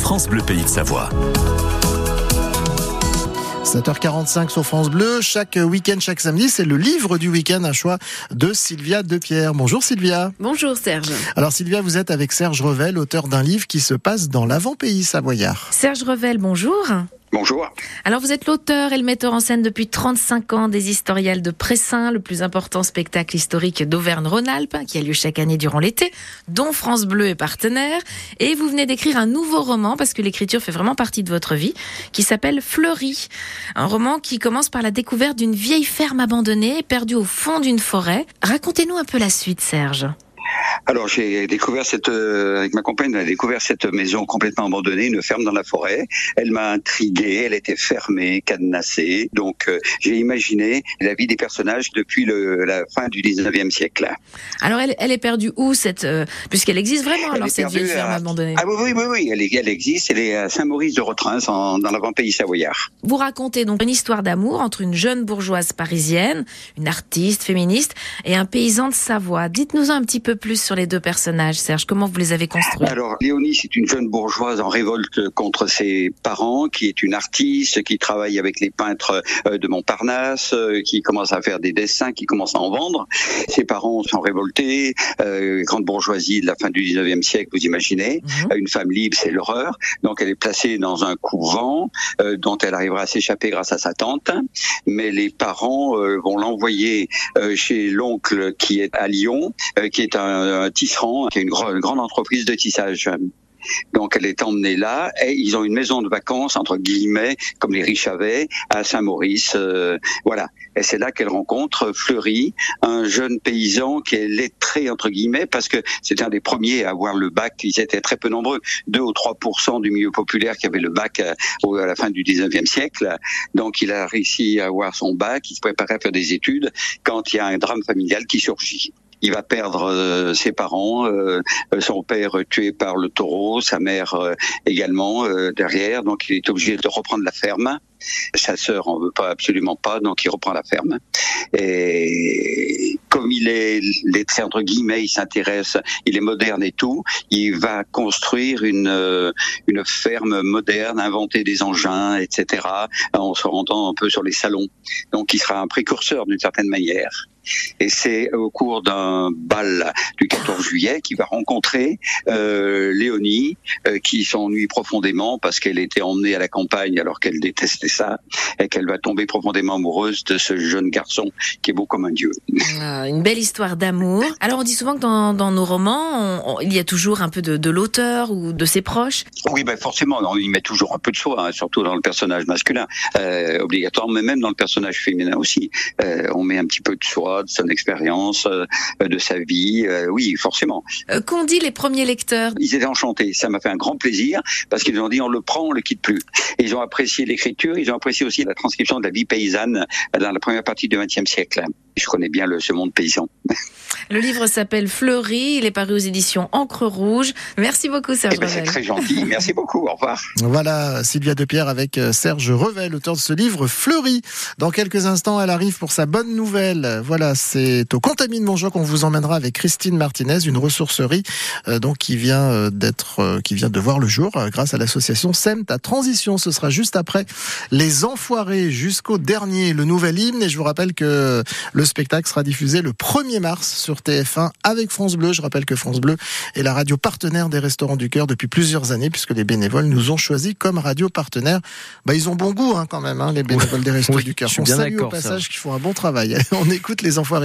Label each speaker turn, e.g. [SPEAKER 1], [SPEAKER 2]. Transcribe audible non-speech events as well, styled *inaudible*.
[SPEAKER 1] France Bleu Pays de Savoie.
[SPEAKER 2] 7h45 sur France Bleu. Chaque week-end, chaque samedi, c'est le livre du week-end, un choix de Sylvia Depierre. Bonjour Sylvia.
[SPEAKER 3] Bonjour Serge.
[SPEAKER 2] Alors Sylvia, vous êtes avec Serge Revel, auteur d'un livre qui se passe dans l'avant-pays savoyard.
[SPEAKER 3] Serge Revel, bonjour.
[SPEAKER 4] Bonjour.
[SPEAKER 3] Alors vous êtes l'auteur et le metteur en scène depuis 35 ans des Historiales de Pressin, le plus important spectacle historique d'Auvergne-Rhône-Alpes, qui a lieu chaque année durant l'été, dont France Bleu est partenaire. Et vous venez d'écrire un nouveau roman, parce que l'écriture fait vraiment partie de votre vie, qui s'appelle Fleury. Un roman qui commence par la découverte d'une vieille ferme abandonnée, perdue au fond d'une forêt. Racontez-nous un peu la suite, Serge.
[SPEAKER 4] Alors j'ai découvert cette euh, avec ma compagne, on a découvert cette maison complètement abandonnée, une ferme dans la forêt. Elle m'a intrigué, elle était fermée, cadenassée. Donc euh, j'ai imaginé la vie des personnages depuis le, la fin du 19e siècle.
[SPEAKER 3] Alors elle, elle est perdue où cette euh, puisqu'elle existe vraiment
[SPEAKER 4] Elle
[SPEAKER 3] alors cette vieille ferme
[SPEAKER 4] à-
[SPEAKER 3] abandonnée?
[SPEAKER 4] Ah oui oui oui, oui elle, est- elle existe, elle est à Saint-Maurice de Rotrins dans l'avant-pays savoyard.
[SPEAKER 3] Vous racontez donc une histoire d'amour entre une jeune bourgeoise parisienne, une artiste féministe et un paysan de Savoie. Dites-nous un petit peu plus sur les deux personnages, Serge. Comment vous les avez construits?
[SPEAKER 4] Alors, Léonie, c'est une jeune bourgeoise en révolte contre ses parents, qui est une artiste, qui travaille avec les peintres euh, de Montparnasse, euh, qui commence à faire des dessins, qui commence à en vendre. Ses parents sont révoltés, euh, grande bourgeoisie de la fin du 19e siècle, vous imaginez.
[SPEAKER 3] Mhm.
[SPEAKER 4] Une femme libre, c'est l'horreur. Donc, elle est placée dans un couvent euh, dont elle arrivera à s'échapper grâce à sa tante. Mais les parents euh, vont l'envoyer euh, chez l'oncle qui est à Lyon, euh, qui est un tisserand, qui est une, grande entreprise de tissage. Donc elle est emmenée là et ils ont une maison de vacances entre guillemets comme les riches avaient à Saint-Maurice, euh, voilà. Et c'est là qu'elle rencontre Fleury, un jeune paysan qui est lettré entre guillemets parce que c'était un des premiers à avoir le bac. Ils étaient très peu nombreux, 2 ou 3% du milieu populaire qui avait le bac euh, au- à la fin du 19e siècle. Donc il a réussi à avoir son bac, il se préparait à faire des études quand il y a un drame familial qui surgit. Il va perdre euh, ses parents, euh, son père tué par le taureau, sa mère euh, également derrière, donc il est obligé de reprendre la ferme. Sa sœur en veut pas absolument pas, donc il reprend la ferme. Et comme il est entre guillemets, il s'intéresse, il est moderne et tout, il va construire une une ferme moderne, inventer des engins, etc. En se rendant un peu sur les salons. Donc il sera un précurseur d'une certaine manière. Et c'est au cours d'un bal du 14 juillet qu'il va rencontrer euh, Léonie, euh, qui s'ennuie profondément parce qu'elle était emmenée à la campagne alors qu'elle détestait ça, et qu'elle va tomber profondément amoureuse de ce jeune garçon qui est beau comme un dieu.
[SPEAKER 3] Ah, Une belle histoire d'amour. Alors on dit souvent que dans, dans nos romans, on- on- il y a toujours un peu de, de l'auteur ou de ses proches.
[SPEAKER 4] Oui, ben forcément, on y met toujours un peu de soi, hein, surtout dans le personnage masculin, euh, obligatoirement, mais même dans le personnage féminin aussi. Euh, on met un petit peu de soi, de son expérience, euh, de sa vie. euh, oui, forcément.
[SPEAKER 3] Euh, Qu'ont dit les premiers lecteurs?
[SPEAKER 4] Ils étaient enchantés. Ça m'a fait un grand plaisir parce qu'ils ont dit on le prend, on le quitte plus. Et ils ont apprécié l'écriture. Ils ont apprécié aussi la transcription de la vie paysanne dans la première partie du XXe siècle. Je connais bien le, ce monde paysan.
[SPEAKER 3] Le livre s'appelle Fleury, il est paru aux éditions Encre Rouge. Merci beaucoup Serge
[SPEAKER 4] Eh ben, c'est très gentil. *laughs* Merci beaucoup. Au revoir.
[SPEAKER 2] Voilà, Sylvia Depierre avec euh, Serge Revel, auteur de ce livre Fleury. Dans quelques instants, elle arrive pour sa bonne nouvelle. Voilà, c'est au Contamine Montjoie qu'on vous emmènera avec Christine Martinez, une ressourcerie euh, donc qui vient euh, d'être, euh, qui vient de voir le jour euh, grâce à l'association SEM ta transition. Ce sera juste après les Enfoirés jusqu'au dernier, le nouvel hymne. Et je vous rappelle que le spectacle sera diffusé le 1er mars sur TF1 avec France Bleu. Je rappelle que France Bleu est la radio partenaire des Restaurants du Cœur depuis plusieurs années, puisque les bénévoles nous ont choisis comme radio partenaire. Bah, ils ont bon goût hein, quand même, hein, les bénévoles des
[SPEAKER 5] Oui,
[SPEAKER 2] du Cœur. On salue au passage qu'ils font un bon travail. *laughs* On écoute les Enfoirés.